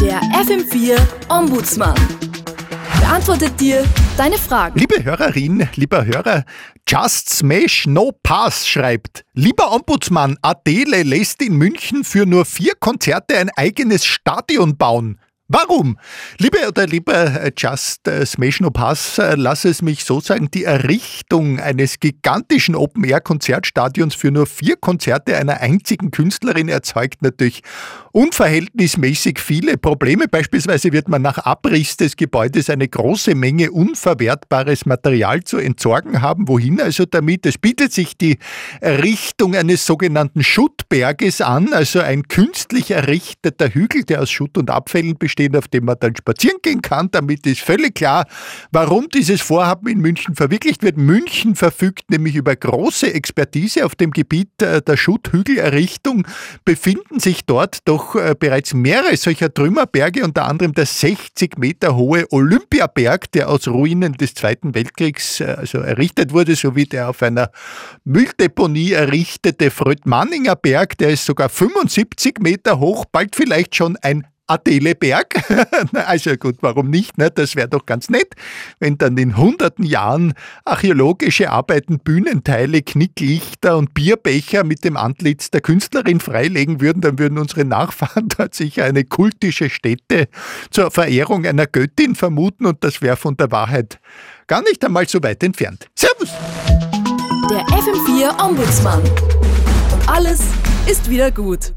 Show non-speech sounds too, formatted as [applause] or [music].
Der FM4 Ombudsmann beantwortet dir deine Fragen. Liebe Hörerin, lieber Hörer, Just Smash No Pass schreibt, lieber Ombudsmann, Adele lässt in München für nur vier Konzerte ein eigenes Stadion bauen. Warum? Liebe oder lieber äh, Just äh, Smash No Pass, äh, lass es mich so sagen, die Errichtung eines gigantischen Open-Air-Konzertstadions für nur vier Konzerte einer einzigen Künstlerin erzeugt natürlich unverhältnismäßig viele Probleme. Beispielsweise wird man nach Abriss des Gebäudes eine große Menge unverwertbares Material zu entsorgen haben. Wohin also damit? Es bietet sich die Errichtung eines sogenannten Schuttberges an, also ein künstlich errichteter Hügel, der aus Schutt und Abfällen besteht stehen, auf dem man dann spazieren gehen kann. Damit ist völlig klar, warum dieses Vorhaben in München verwirklicht wird. München verfügt nämlich über große Expertise auf dem Gebiet äh, der Schutthügelerrichtung, befinden sich dort doch äh, bereits mehrere solcher Trümmerberge, unter anderem der 60 Meter hohe Olympiaberg, der aus Ruinen des Zweiten Weltkriegs äh, also errichtet wurde, sowie der auf einer Mülldeponie errichtete Frödmanninger Berg, der ist sogar 75 Meter hoch, bald vielleicht schon ein Adele Berg. [laughs] also gut, warum nicht? Ne? Das wäre doch ganz nett, wenn dann in hunderten Jahren archäologische Arbeiten Bühnenteile, Knicklichter und Bierbecher mit dem Antlitz der Künstlerin freilegen würden, dann würden unsere Nachfahren [laughs] dort sicher eine kultische Stätte zur Verehrung einer Göttin vermuten und das wäre von der Wahrheit gar nicht einmal so weit entfernt. Servus! Der FM4 Ombudsmann. Und alles ist wieder gut.